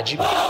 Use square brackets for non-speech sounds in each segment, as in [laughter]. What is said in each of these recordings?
Identidade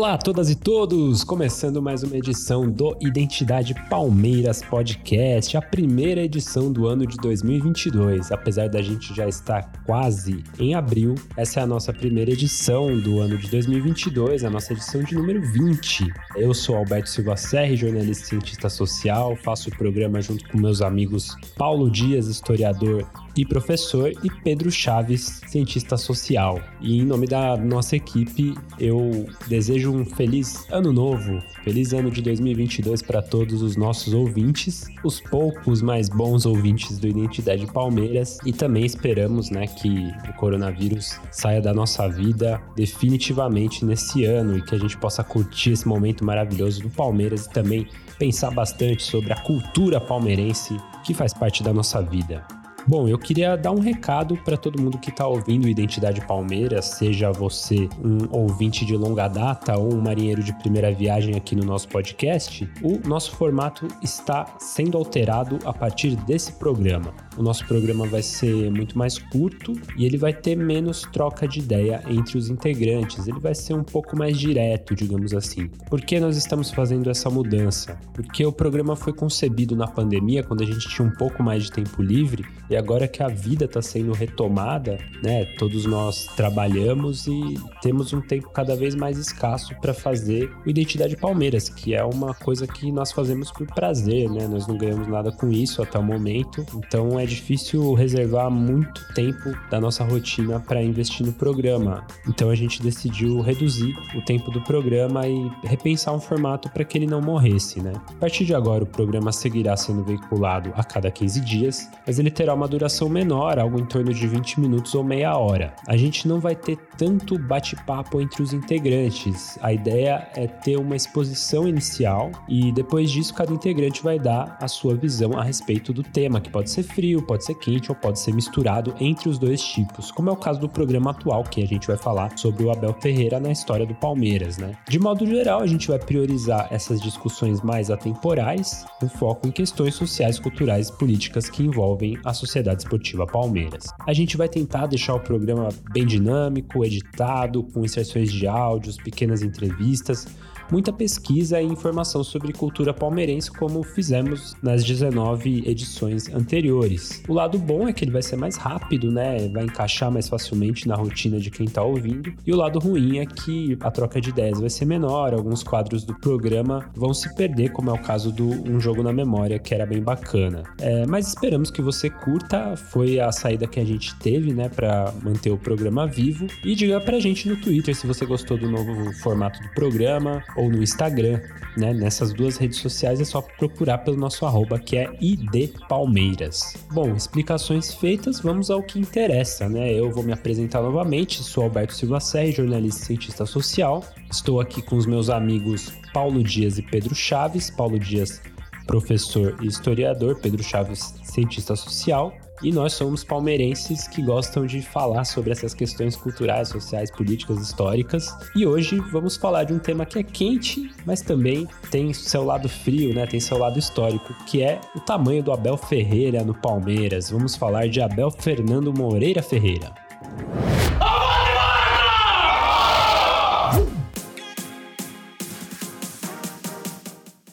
Olá a todas e todos! Começando mais uma edição do Identidade Palmeiras Podcast, a primeira edição do ano de 2022. Apesar da gente já estar quase em abril, essa é a nossa primeira edição do ano de 2022, a nossa edição de número 20. Eu sou Alberto Silva Serri, jornalista e cientista social, faço o programa junto com meus amigos Paulo Dias, historiador e professor, e Pedro Chaves, cientista social. E em nome da nossa equipe, eu desejo um feliz ano novo, feliz ano de 2022 para todos os nossos ouvintes, os poucos mais bons ouvintes do Identidade Palmeiras, e também esperamos, né, que o coronavírus saia da nossa vida definitivamente nesse ano e que a gente possa curtir esse momento maravilhoso do Palmeiras e também pensar bastante sobre a cultura palmeirense que faz parte da nossa vida. Bom, eu queria dar um recado para todo mundo que está ouvindo Identidade Palmeiras, seja você um ouvinte de longa data ou um marinheiro de primeira viagem aqui no nosso podcast. O nosso formato está sendo alterado a partir desse programa. O nosso programa vai ser muito mais curto e ele vai ter menos troca de ideia entre os integrantes. Ele vai ser um pouco mais direto, digamos assim. Por que nós estamos fazendo essa mudança? Porque o programa foi concebido na pandemia, quando a gente tinha um pouco mais de tempo livre, e agora que a vida está sendo retomada, né? Todos nós trabalhamos e temos um tempo cada vez mais escasso para fazer o Identidade Palmeiras, que é uma coisa que nós fazemos por prazer, né? Nós não ganhamos nada com isso até o momento, então é difícil reservar muito tempo da nossa rotina para investir no programa. Então a gente decidiu reduzir o tempo do programa e repensar um formato para que ele não morresse, né? A partir de agora o programa seguirá sendo veiculado a cada 15 dias, mas ele terá uma duração menor, algo em torno de 20 minutos ou meia hora. A gente não vai ter tanto bate-papo entre os integrantes. A ideia é ter uma exposição inicial e depois disso cada integrante vai dar a sua visão a respeito do tema, que pode ser frio pode ser quente ou pode ser misturado entre os dois tipos, como é o caso do programa atual, que a gente vai falar sobre o Abel Ferreira na história do Palmeiras, né? De modo geral, a gente vai priorizar essas discussões mais atemporais, com foco em questões sociais, culturais e políticas que envolvem a sociedade esportiva Palmeiras. A gente vai tentar deixar o programa bem dinâmico, editado, com inserções de áudios, pequenas entrevistas, muita pesquisa e informação sobre cultura palmeirense, como fizemos nas 19 edições anteriores. O lado bom é que ele vai ser mais rápido, né? Vai encaixar mais facilmente na rotina de quem tá ouvindo. E o lado ruim é que a troca de ideias vai ser menor, alguns quadros do programa vão se perder, como é o caso do Um Jogo na Memória, que era bem bacana. É, mas esperamos que você curta, foi a saída que a gente teve, né, para manter o programa vivo. E diga pra gente no Twitter se você gostou do novo formato do programa ou no Instagram, né? Nessas duas redes sociais é só procurar pelo nosso arroba que é idpalmeiras. Bom, explicações feitas, vamos ao que interessa, né? Eu vou me apresentar novamente, sou Alberto Silva Serri, jornalista e cientista social. Estou aqui com os meus amigos Paulo Dias e Pedro Chaves. Paulo Dias, professor e historiador, Pedro Chaves, cientista social. E nós somos palmeirenses que gostam de falar sobre essas questões culturais, sociais, políticas, históricas. E hoje vamos falar de um tema que é quente, mas também tem seu lado frio, né? Tem seu lado histórico, que é o tamanho do Abel Ferreira no Palmeiras. Vamos falar de Abel Fernando Moreira Ferreira.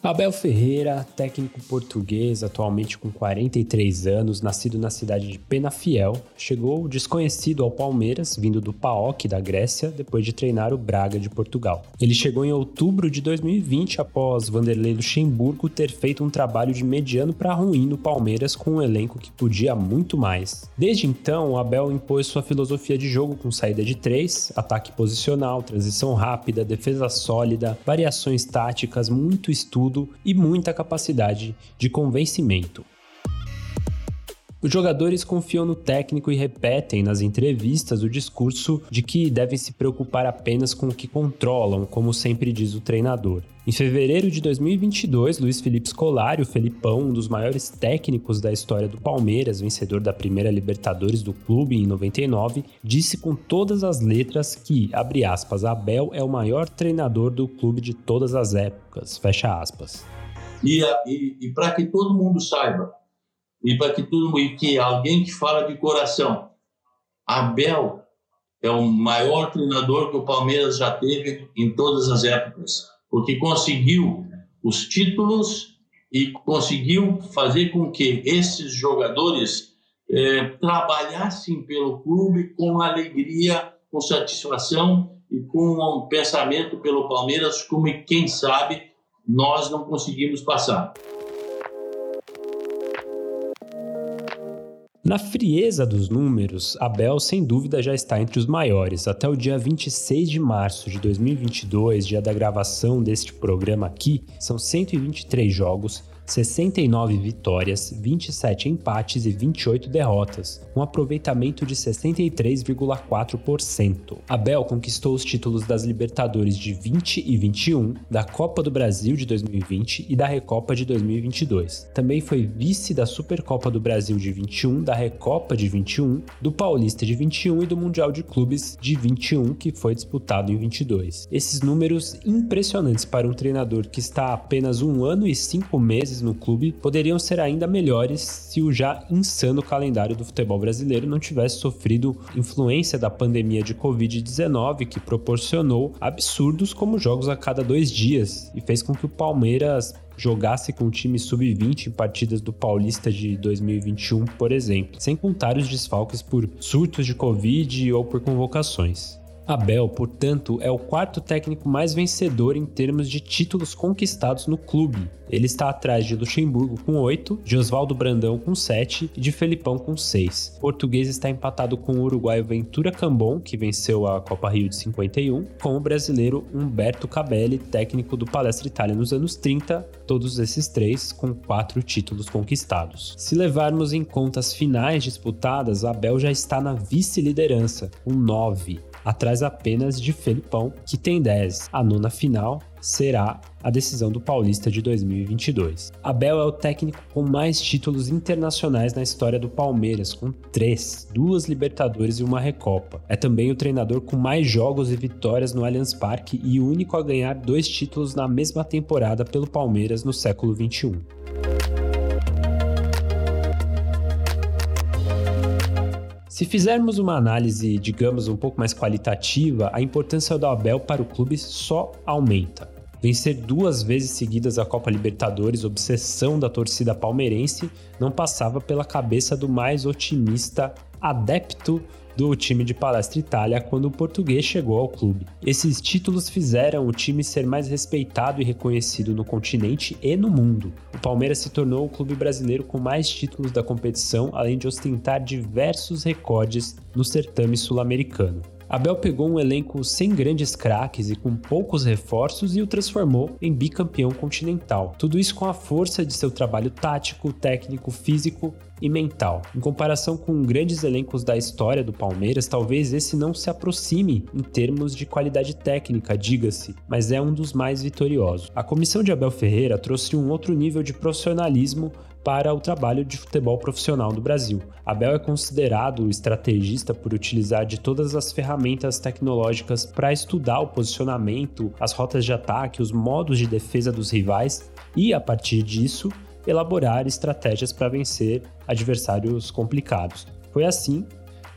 Abel Ferreira, técnico português, atualmente com 43 anos, nascido na cidade de Penafiel, chegou desconhecido ao Palmeiras, vindo do PAOK da Grécia, depois de treinar o Braga de Portugal. Ele chegou em outubro de 2020 após Vanderlei Luxemburgo ter feito um trabalho de mediano para ruim no Palmeiras com um elenco que podia muito mais. Desde então, Abel impôs sua filosofia de jogo com saída de três, ataque posicional, transição rápida, defesa sólida, variações táticas, muito estudo e muita capacidade de convencimento. Os jogadores confiam no técnico e repetem nas entrevistas o discurso de que devem se preocupar apenas com o que controlam, como sempre diz o treinador. Em fevereiro de 2022, Luiz Felipe Scolari, o Felipão, um dos maiores técnicos da história do Palmeiras, vencedor da primeira Libertadores do clube em 99, disse com todas as letras que, abre aspas, Abel é o maior treinador do clube de todas as épocas, fecha aspas. E, e, e para que todo mundo saiba, e para que tudo e que alguém que fala de coração. Abel é o maior treinador que o Palmeiras já teve em todas as épocas, porque conseguiu os títulos e conseguiu fazer com que esses jogadores é, trabalhassem pelo clube com alegria, com satisfação e com um pensamento pelo Palmeiras, como quem sabe nós não conseguimos passar. Na frieza dos números, Abel sem dúvida já está entre os maiores. Até o dia 26 de março de 2022, dia da gravação deste programa aqui, são 123 jogos, 69 vitórias, 27 empates e 28 derrotas, um aproveitamento de 63,4%. Abel conquistou os títulos das Libertadores de 20 e 21, da Copa do Brasil de 2020 e da Recopa de 2022. Também foi vice da Supercopa do Brasil de 21, da Recopa de 21, do Paulista de 21 e do Mundial de Clubes de 21, que foi disputado em 22. Esses números impressionantes para um treinador que está há apenas um ano e cinco meses no clube poderiam ser ainda melhores se o já insano calendário do futebol brasileiro não tivesse sofrido influência da pandemia de Covid-19, que proporcionou absurdos como jogos a cada dois dias e fez com que o Palmeiras jogasse com o time sub-20 em partidas do Paulista de 2021, por exemplo, sem contar os desfalques por surtos de Covid ou por convocações. Abel, portanto, é o quarto técnico mais vencedor em termos de títulos conquistados no clube. Ele está atrás de Luxemburgo com 8, de Oswaldo Brandão com 7 e de Felipão com 6. O português está empatado com o uruguaio Ventura Cambon, que venceu a Copa Rio de 51, com o brasileiro Humberto Cabelli, técnico do Palestra Itália nos anos 30, todos esses três com 4 títulos conquistados. Se levarmos em conta as finais disputadas, Abel já está na vice-liderança, com 9 atrás apenas de Felipão, que tem 10. A nona final será a decisão do Paulista de 2022. Abel é o técnico com mais títulos internacionais na história do Palmeiras, com três, duas Libertadores e uma Recopa. É também o treinador com mais jogos e vitórias no Allianz Parque e o único a ganhar dois títulos na mesma temporada pelo Palmeiras no século 21. Se fizermos uma análise, digamos, um pouco mais qualitativa, a importância do Abel para o clube só aumenta. Vencer duas vezes seguidas a Copa Libertadores, obsessão da torcida palmeirense, não passava pela cabeça do mais otimista adepto do time de Palestra Itália quando o português chegou ao clube. Esses títulos fizeram o time ser mais respeitado e reconhecido no continente e no mundo. O Palmeiras se tornou o clube brasileiro com mais títulos da competição, além de ostentar diversos recordes no certame sul-americano. Abel pegou um elenco sem grandes craques e com poucos reforços e o transformou em bicampeão continental. Tudo isso com a força de seu trabalho tático, técnico, físico e mental. Em comparação com grandes elencos da história do Palmeiras, talvez esse não se aproxime em termos de qualidade técnica, diga-se, mas é um dos mais vitoriosos. A comissão de Abel Ferreira trouxe um outro nível de profissionalismo para o trabalho de futebol profissional no Brasil. Abel é considerado estrategista por utilizar de todas as ferramentas tecnológicas para estudar o posicionamento, as rotas de ataque, os modos de defesa dos rivais e, a partir disso, elaborar estratégias para vencer adversários complicados. Foi assim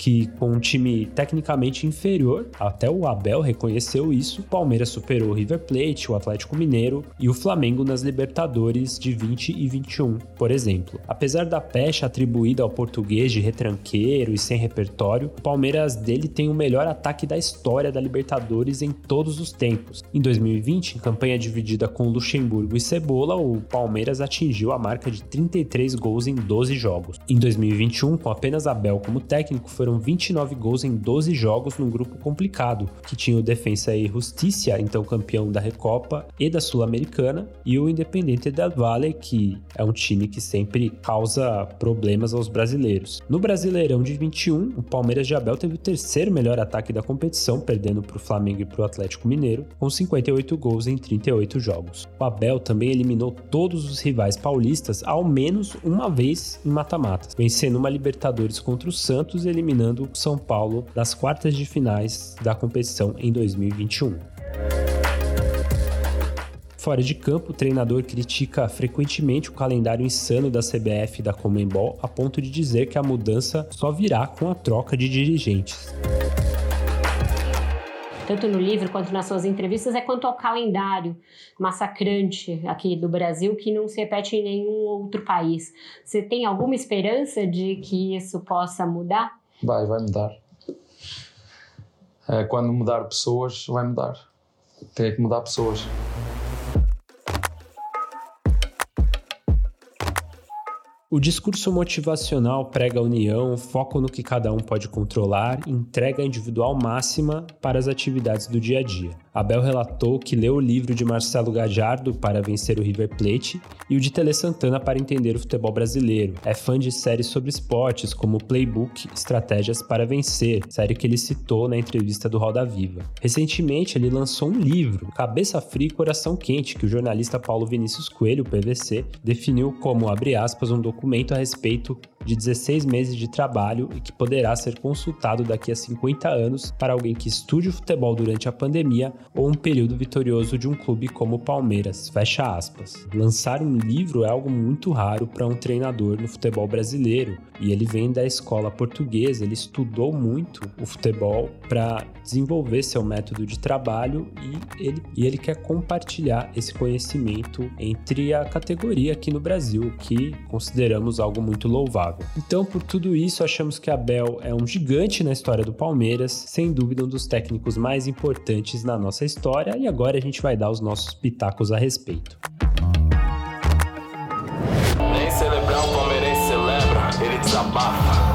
que com um time tecnicamente inferior, até o Abel reconheceu isso, o Palmeiras superou o River Plate, o Atlético Mineiro e o Flamengo nas Libertadores de 20 e 21, por exemplo. Apesar da pecha atribuída ao português de retranqueiro e sem repertório, o Palmeiras dele tem o melhor ataque da história da Libertadores em todos os tempos. Em 2020, em campanha dividida com Luxemburgo e Cebola, o Palmeiras atingiu a marca de 33 gols em 12 jogos. Em 2021, com apenas Abel como técnico, foram foram 29 gols em 12 jogos num grupo complicado, que tinha o Defensa e Justicia, então campeão da Recopa e da Sul-Americana, e o Independente del Valle, que é um time que sempre causa problemas aos brasileiros. No Brasileirão de 21, o Palmeiras de Abel teve o terceiro melhor ataque da competição, perdendo para o Flamengo e para o Atlético Mineiro, com 58 gols em 38 jogos. O Abel também eliminou todos os rivais paulistas ao menos uma vez em mata-matas, vencendo uma Libertadores contra o Santos e eliminando eliminando o São Paulo das quartas de finais da competição em 2021. Fora de campo, o treinador critica frequentemente o calendário insano da CBF e da Comembol, a ponto de dizer que a mudança só virá com a troca de dirigentes tanto no livro quanto nas suas entrevistas, é quanto ao calendário massacrante aqui do Brasil que não se repete em nenhum outro país. Você tem alguma esperança de que isso possa mudar? Vai, vai mudar. É, quando mudar pessoas, vai mudar. Tem que mudar pessoas. O discurso motivacional prega união, foco no que cada um pode controlar entrega individual máxima para as atividades do dia a dia. Abel relatou que leu o livro de Marcelo Gajardo para vencer o River Plate e o de Tele Santana para entender o futebol brasileiro. É fã de séries sobre esportes como Playbook Estratégias para Vencer, série que ele citou na entrevista do Roda Viva. Recentemente, ele lançou um livro, Cabeça Fria e Coração Quente, que o jornalista Paulo Vinícius Coelho, PVC, definiu como, abre aspas, um documento a respeito de 16 meses de trabalho e que poderá ser consultado daqui a 50 anos para alguém que estude o futebol durante a pandemia ou um período vitorioso de um clube como o Palmeiras. Fecha aspas. Lançar um livro é algo muito raro para um treinador no futebol brasileiro e ele vem da escola portuguesa, ele estudou muito o futebol para desenvolver seu método de trabalho e ele, e ele quer compartilhar esse conhecimento entre a categoria aqui no Brasil, que consideramos algo muito louvável. Então, por tudo isso, achamos que Abel é um gigante na história do Palmeiras, sem dúvida um dos técnicos mais importantes na nossa história, e agora a gente vai dar os nossos pitacos a respeito. Nem celebrar o palmeirense celebra, ele desabafa.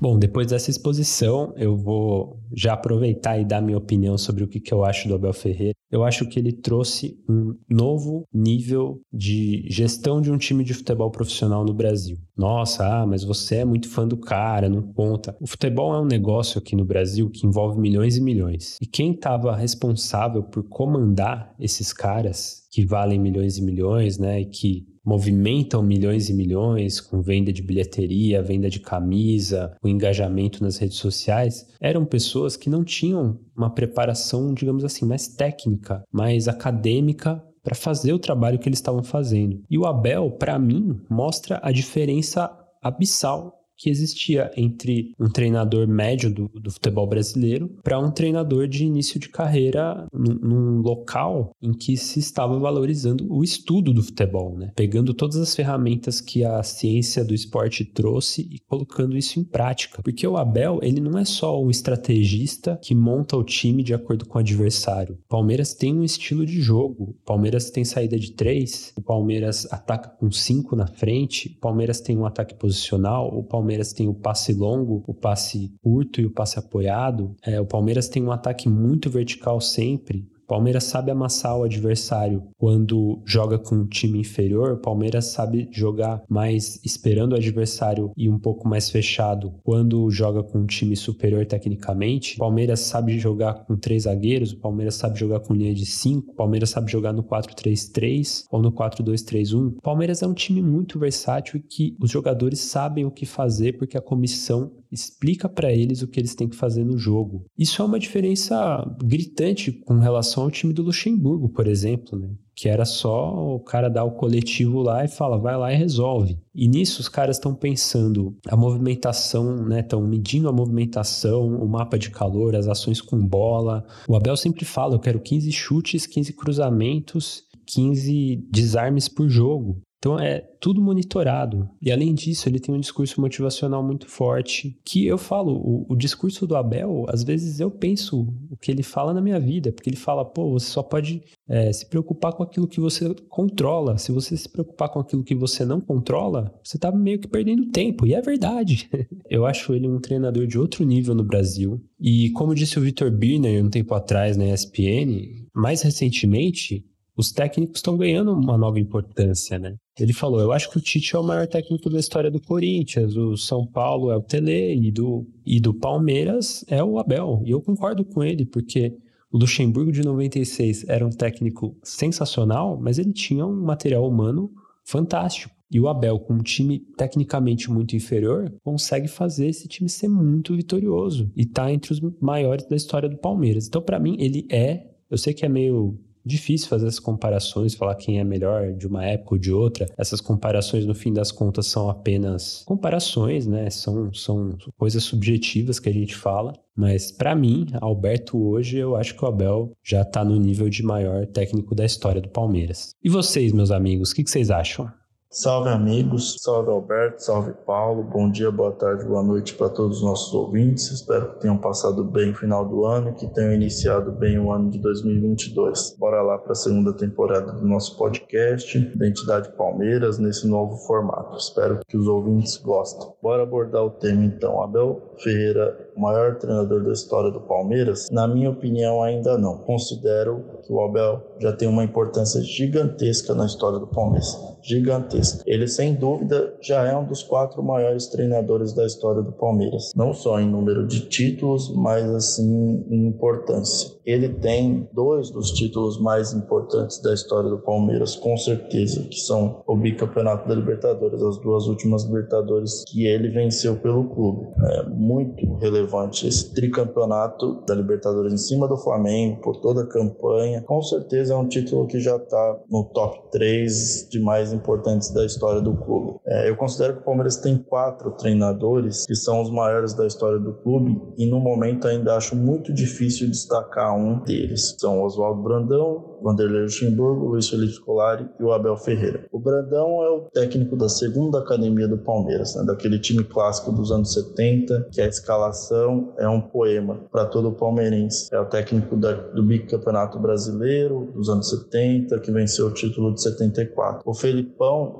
Bom, depois dessa exposição, eu vou já aproveitar e dar minha opinião sobre o que, que eu acho do Abel Ferreira. Eu acho que ele trouxe um novo nível de gestão de um time de futebol profissional no Brasil. Nossa, ah, mas você é muito fã do cara, não conta. O futebol é um negócio aqui no Brasil que envolve milhões e milhões. E quem estava responsável por comandar esses caras que valem milhões e milhões, né, e que movimentam milhões e milhões com venda de bilheteria, venda de camisa, o engajamento nas redes sociais, eram pessoas que não tinham uma preparação, digamos assim, mais técnica, mais acadêmica para fazer o trabalho que eles estavam fazendo. E o Abel, para mim, mostra a diferença abissal que existia entre um treinador médio do, do futebol brasileiro para um treinador de início de carreira num, local em que se estava valorizando o estudo do futebol, né? Pegando todas as ferramentas que a ciência do esporte trouxe e colocando isso em prática. Porque o Abel, ele não é só um estrategista que monta o time de acordo com o adversário. Palmeiras tem um estilo de jogo. Palmeiras tem saída de três, o Palmeiras ataca com cinco na frente, o Palmeiras tem um ataque posicional, o Palmeiras Palmeiras tem o passe longo, o passe curto e o passe apoiado. É, o Palmeiras tem um ataque muito vertical sempre. Palmeiras sabe amassar o adversário quando joga com um time inferior. Palmeiras sabe jogar mais esperando o adversário e um pouco mais fechado quando joga com um time superior tecnicamente. Palmeiras sabe jogar com três zagueiros. Palmeiras sabe jogar com linha de cinco. Palmeiras sabe jogar no 4-3-3 ou no 4-2-3-1. O Palmeiras é um time muito versátil e que os jogadores sabem o que fazer porque a comissão explica para eles o que eles têm que fazer no jogo. Isso é uma diferença gritante com relação ao time do Luxemburgo, por exemplo, né? que era só o cara dar o coletivo lá e fala, vai lá e resolve. E nisso os caras estão pensando a movimentação, né? Estão medindo a movimentação, o mapa de calor, as ações com bola. O Abel sempre fala, eu quero 15 chutes, 15 cruzamentos 15 desarmes por jogo. Então é tudo monitorado. E além disso, ele tem um discurso motivacional muito forte. Que eu falo, o, o, discurso do Abel, às vezes eu penso o que ele fala na minha vida, porque ele fala, pô, você só pode é, se preocupar com aquilo que você controla. Se você se preocupar com aquilo que você não controla, você tá meio que perdendo tempo. E é verdade. [laughs] eu acho ele um treinador de outro nível no Brasil. E como disse o Vitor Birner um tempo atrás na ESPN, mais recentemente, os técnicos estão ganhando uma nova importância, né? Ele falou: Eu acho que o Tite é o maior técnico da história do Corinthians, o São Paulo é o Tele e do, e do Palmeiras é o Abel. E eu concordo com ele, porque o Luxemburgo de 96 era um técnico sensacional, mas ele tinha um material humano fantástico. E o Abel, com um time tecnicamente muito inferior, consegue fazer esse time ser muito vitorioso e tá entre os maiores da história do Palmeiras. Então, para mim, ele é. Eu sei que é meio difícil fazer essas comparações, falar quem é melhor de uma época ou de outra. Essas comparações, no fim das contas, são apenas comparações, né? São, são coisas subjetivas que a gente fala. Mas para mim, Alberto hoje, eu acho que o Abel já tá no nível de maior técnico da história do Palmeiras. E vocês, meus amigos, o que, que vocês acham? Salve amigos, salve Alberto, salve Paulo, bom dia, boa tarde, boa noite para todos os nossos ouvintes. Espero que tenham passado bem o final do ano e que tenham iniciado bem o ano de 2022. Bora lá para a segunda temporada do nosso podcast, Identidade Palmeiras, nesse novo formato. Espero que os ouvintes gostem. Bora abordar o tema então. Abel Ferreira o maior treinador da história do Palmeiras? Na minha opinião, ainda não. Considero que o Abel já tem uma importância gigantesca na história do Palmeiras. Gigantesca. Ele, sem dúvida, já é um dos quatro maiores treinadores da história do Palmeiras. Não só em número de títulos, mas assim em importância. Ele tem dois dos títulos mais importantes da história do Palmeiras, com certeza, que são o bicampeonato da Libertadores, as duas últimas Libertadores que ele venceu pelo clube. É muito relevante esse tricampeonato da Libertadores em cima do Flamengo por toda a campanha. Com certeza é um título que já está no top 3 de mais importantes da história do clube. É, eu considero que o Palmeiras tem quatro treinadores que são os maiores da história do clube e no momento ainda acho muito difícil destacar um deles. São Oswaldo Brandão, Vanderlei Luxemburgo, Luiz Felipe Scolari e o Abel Ferreira. O Brandão é o técnico da segunda academia do Palmeiras, né, daquele time clássico dos anos 70, que a escalação é um poema para todo palmeirense. É o técnico da, do bicampeonato brasileiro dos anos 70, que venceu o título de 74. O Felipão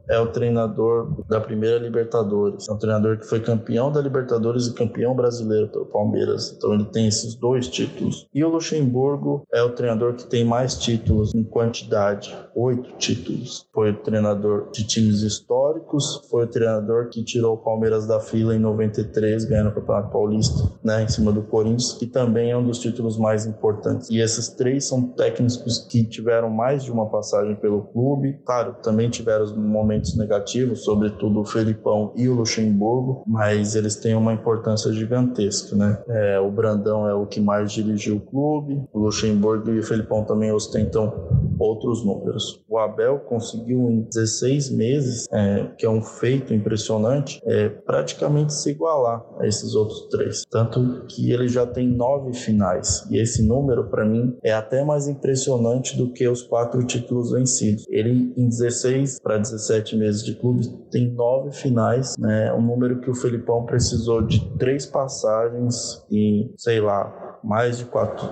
é o treinador da primeira Libertadores. É um treinador que foi campeão da Libertadores e campeão brasileiro pelo Palmeiras. Então ele tem esses dois títulos. E o Luxemburgo é o treinador que tem mais títulos em quantidade, oito títulos. Foi o treinador de times históricos, foi o treinador que tirou o Palmeiras da fila em 93, ganhando o Campeonato Paulista, né, em cima do Corinthians, que também é um dos títulos mais importantes. E esses três são técnicos que tiveram mais de uma passagem pelo clube. Claro, também tiveram momentos momentos negativos, sobretudo o Felipão e o Luxemburgo, mas eles têm uma importância gigantesca, né? É, o Brandão é o que mais dirigiu o clube, o Luxemburgo e o Felipão também ostentam outros números. O Abel conseguiu em 16 meses, é, que é um feito impressionante, é, praticamente se igualar a esses outros três. Tanto que ele já tem nove finais. E esse número, para mim, é até mais impressionante do que os quatro títulos vencidos. Ele, em 16 para 17 sete meses de clube, tem nove finais, né? Um número que o Felipão precisou de três passagens e, sei lá, mais de quatro,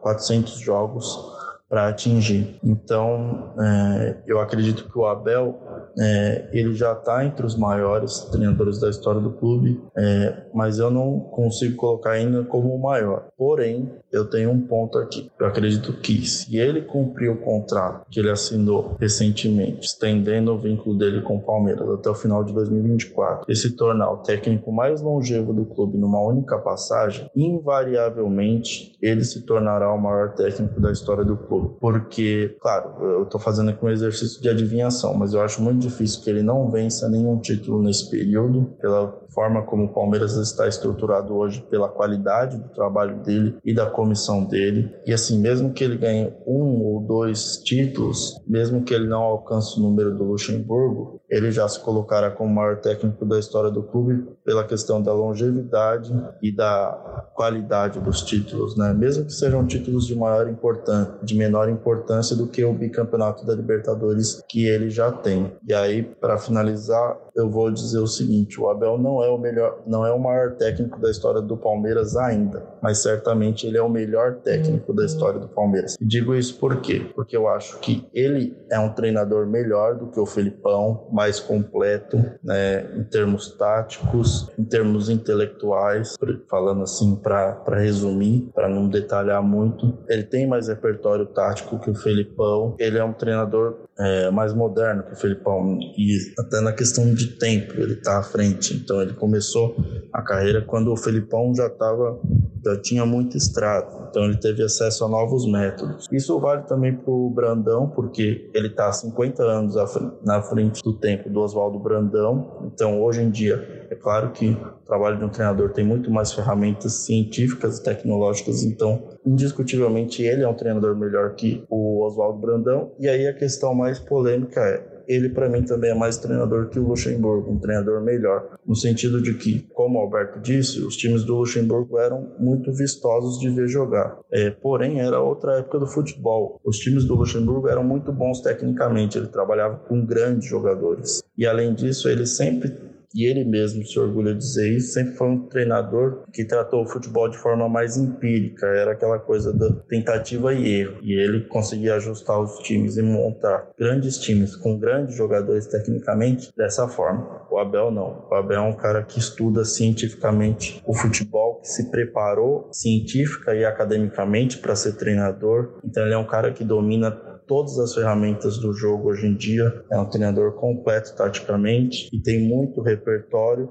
400 jogos para atingir. Então, é, eu acredito que o Abel é, ele já está entre os maiores treinadores da história do clube, é, mas eu não consigo colocar ainda como o maior. Porém, eu tenho um ponto aqui. Eu acredito que se ele cumprir o contrato que ele assinou recentemente, estendendo o vínculo dele com o Palmeiras até o final de 2024, e se tornar o técnico mais longevo do clube numa única passagem, invariavelmente ele se tornará o maior técnico da história do clube porque, claro, eu estou fazendo aqui um exercício de adivinhação, mas eu acho muito difícil que ele não vença nenhum título nesse período, pela forma como o Palmeiras está estruturado hoje, pela qualidade do trabalho dele e da comissão dele. E assim, mesmo que ele ganhe um ou dois títulos, mesmo que ele não alcance o número do Luxemburgo, ele já se colocará como o maior técnico da história do clube pela questão da longevidade e da qualidade dos títulos, né? Mesmo que sejam títulos de maior importância, de menor importância do que o bicampeonato da Libertadores que ele já tem. E aí, para finalizar, eu vou dizer o seguinte: o Abel não é o melhor, não é o maior técnico da história do Palmeiras ainda, mas certamente ele é o melhor técnico da história do Palmeiras. E digo isso por quê? Porque eu acho que ele é um treinador melhor do que o Felipão, mais completo, né, em termos táticos, em termos intelectuais, falando assim para resumir, para não detalhar muito. Ele tem mais repertório tático que o Felipão. Ele é um treinador é, mais moderno que o Felipão e até na questão de tempo ele está à frente. Então ele começou a carreira quando o Felipão já estava então tinha muito extrato, então ele teve acesso a novos métodos. Isso vale também para o Brandão, porque ele está 50 anos na frente do tempo do Oswaldo Brandão, então hoje em dia é claro que o trabalho de um treinador tem muito mais ferramentas científicas e tecnológicas, então indiscutivelmente ele é um treinador melhor que o Oswaldo Brandão. E aí a questão mais polêmica é ele para mim também é mais treinador que o Luxemburgo, um treinador melhor, no sentido de que, como o Alberto disse, os times do Luxemburgo eram muito vistosos de ver jogar. É, porém, era outra época do futebol. Os times do Luxemburgo eram muito bons tecnicamente, ele trabalhava com grandes jogadores. E além disso, ele sempre e ele mesmo se orgulha de dizer isso, sempre foi um treinador que tratou o futebol de forma mais empírica, era aquela coisa da tentativa e erro, e ele conseguia ajustar os times e montar grandes times com grandes jogadores tecnicamente dessa forma. O Abel não, o Abel é um cara que estuda cientificamente o futebol, que se preparou científica e academicamente para ser treinador, então ele é um cara que domina todas as ferramentas do jogo hoje em dia. É um treinador completo taticamente e tem muito repertório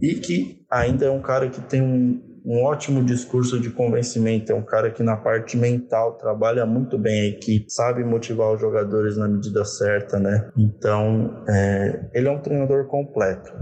e que ainda é um cara que tem um, um ótimo discurso de convencimento. É um cara que na parte mental trabalha muito bem a equipe, sabe motivar os jogadores na medida certa, né? Então, é, ele é um treinador completo.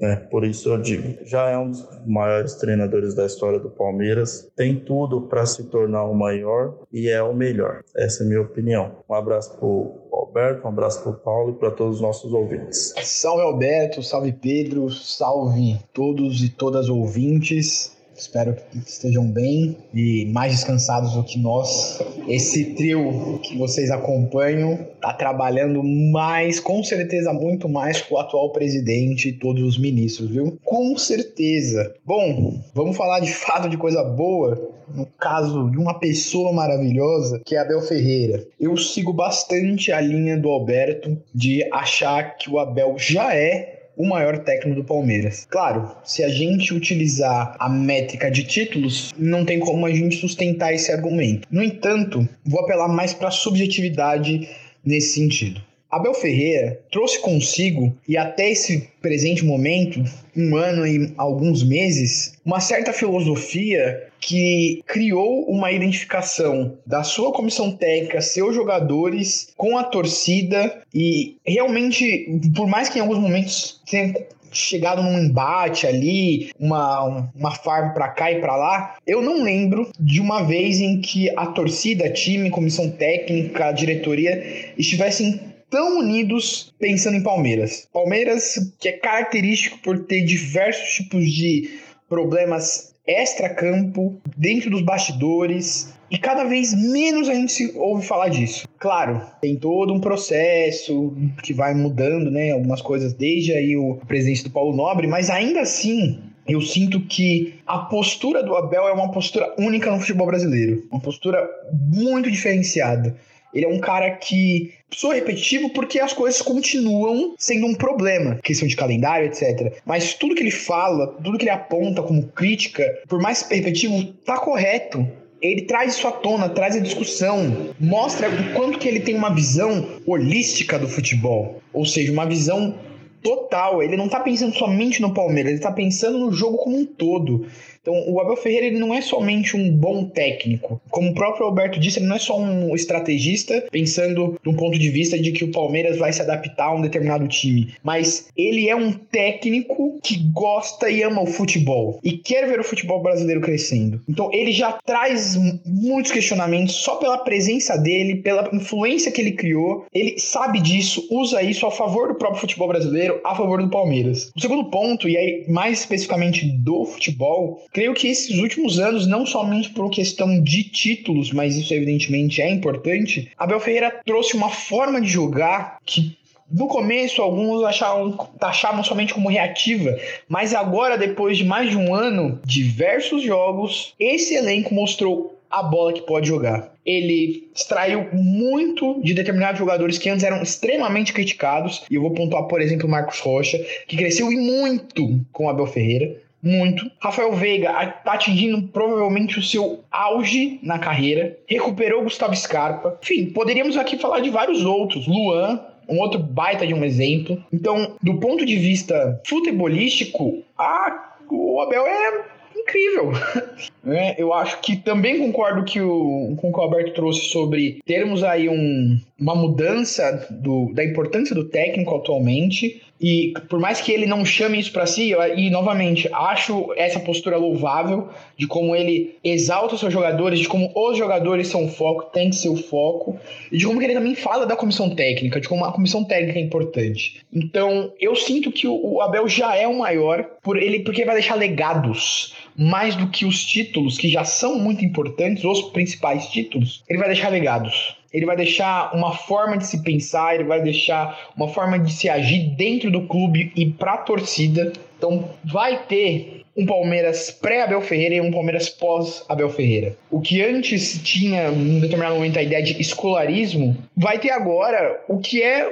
Né? Por isso eu digo, já é um dos maiores treinadores da história do Palmeiras, tem tudo para se tornar o maior e é o melhor. Essa é a minha opinião. Um abraço pro Alberto, um abraço pro Paulo e para todos os nossos ouvintes. Salve Alberto, salve Pedro, salve todos e todas ouvintes. Espero que estejam bem e mais descansados do que nós. Esse trio que vocês acompanham está trabalhando mais, com certeza, muito mais com o atual presidente e todos os ministros, viu? Com certeza. Bom, vamos falar de fato de coisa boa. No caso de uma pessoa maravilhosa, que é Abel Ferreira. Eu sigo bastante a linha do Alberto de achar que o Abel já é o maior técnico do Palmeiras. Claro, se a gente utilizar a métrica de títulos, não tem como a gente sustentar esse argumento. No entanto, vou apelar mais para a subjetividade nesse sentido. Abel Ferreira trouxe consigo, e até esse presente momento, um ano e alguns meses, uma certa filosofia que criou uma identificação da sua comissão técnica, seus jogadores, com a torcida e realmente, por mais que em alguns momentos tenha chegado num embate ali, uma, uma farm para cá e para lá, eu não lembro de uma vez em que a torcida, time, comissão técnica, diretoria estivessem tão unidos pensando em Palmeiras. Palmeiras que é característico por ter diversos tipos de problemas extra-campo, dentro dos bastidores, e cada vez menos a gente ouve falar disso. Claro, tem todo um processo que vai mudando, né? Algumas coisas desde aí o presidente do Paulo Nobre, mas ainda assim eu sinto que a postura do Abel é uma postura única no futebol brasileiro. Uma postura muito diferenciada. Ele é um cara que sou repetitivo porque as coisas continuam sendo um problema, questão de calendário, etc. Mas tudo que ele fala, tudo que ele aponta como crítica, por mais repetitivo, tá correto ele traz isso à tona, traz a discussão, mostra o quanto que ele tem uma visão holística do futebol, ou seja, uma visão total. Ele não tá pensando somente no Palmeiras, ele tá pensando no jogo como um todo. Então, o Abel Ferreira ele não é somente um bom técnico. Como o próprio Alberto disse, ele não é só um estrategista pensando de um ponto de vista de que o Palmeiras vai se adaptar a um determinado time, mas ele é um técnico que gosta e ama o futebol e quer ver o futebol brasileiro crescendo. Então, ele já traz muitos questionamentos só pela presença dele, pela influência que ele criou. Ele sabe disso, usa isso a favor do próprio futebol brasileiro, a favor do Palmeiras. O segundo ponto, e aí mais especificamente do futebol, Creio que esses últimos anos, não somente por questão de títulos, mas isso evidentemente é importante, Abel Ferreira trouxe uma forma de jogar que no começo, alguns achavam, somente como reativa, mas agora, depois de mais de um ano, diversos jogos, esse elenco mostrou a bola que pode jogar. Ele extraiu muito de determinados jogadores que antes eram extremamente criticados, e eu vou pontuar, por exemplo, o Marcos Rocha, que cresceu e muito com o Abel Ferreira muito. Rafael Veiga tá atingindo provavelmente o seu auge na carreira. Recuperou Gustavo Scarpa. Enfim, poderíamos aqui falar de vários outros. Luan, um outro baita de um exemplo. Então, do ponto de vista futebolístico, a, o Abel é incrível. [laughs] É, eu acho que também concordo que o, com o que o Alberto trouxe sobre termos aí um, uma mudança do, da importância do técnico atualmente. E por mais que ele não chame isso para si, e novamente, acho essa postura louvável de como ele exalta os seus jogadores, de como os jogadores são o foco, tem que ser o foco, e de como ele também fala da comissão técnica, de como a comissão técnica é importante. Então, eu sinto que o Abel já é o maior por ele porque vai deixar legados mais do que os títulos que já são muito importantes, os principais títulos, ele vai deixar legados ele vai deixar uma forma de se pensar, ele vai deixar uma forma de se agir dentro do clube e para a torcida. Então vai ter um Palmeiras pré-Abel Ferreira e um Palmeiras pós-Abel Ferreira. O que antes tinha, em determinado momento, a ideia de escolarismo, vai ter agora o que é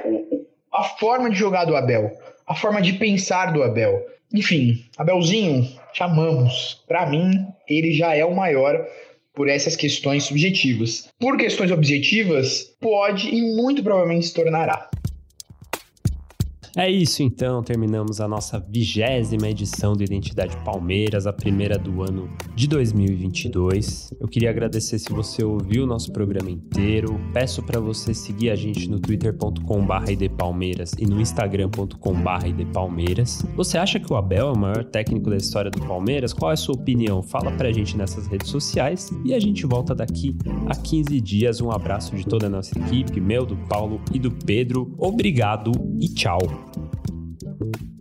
a forma de jogar do Abel, a forma de pensar do Abel. Enfim, Abelzinho, chamamos. Para mim, ele já é o maior por essas questões subjetivas. Por questões objetivas, pode e muito provavelmente se tornará. É isso então, terminamos a nossa vigésima edição do Identidade Palmeiras, a primeira do ano de 2022. Eu queria agradecer se você ouviu o nosso programa inteiro. Peço para você seguir a gente no twitter.com/idpalmeiras e no instagram.com/idpalmeiras. Você acha que o Abel é o maior técnico da história do Palmeiras? Qual é a sua opinião? Fala pra gente nessas redes sociais e a gente volta daqui a 15 dias. Um abraço de toda a nossa equipe, meu, do Paulo e do Pedro. Obrigado e tchau. Thank you.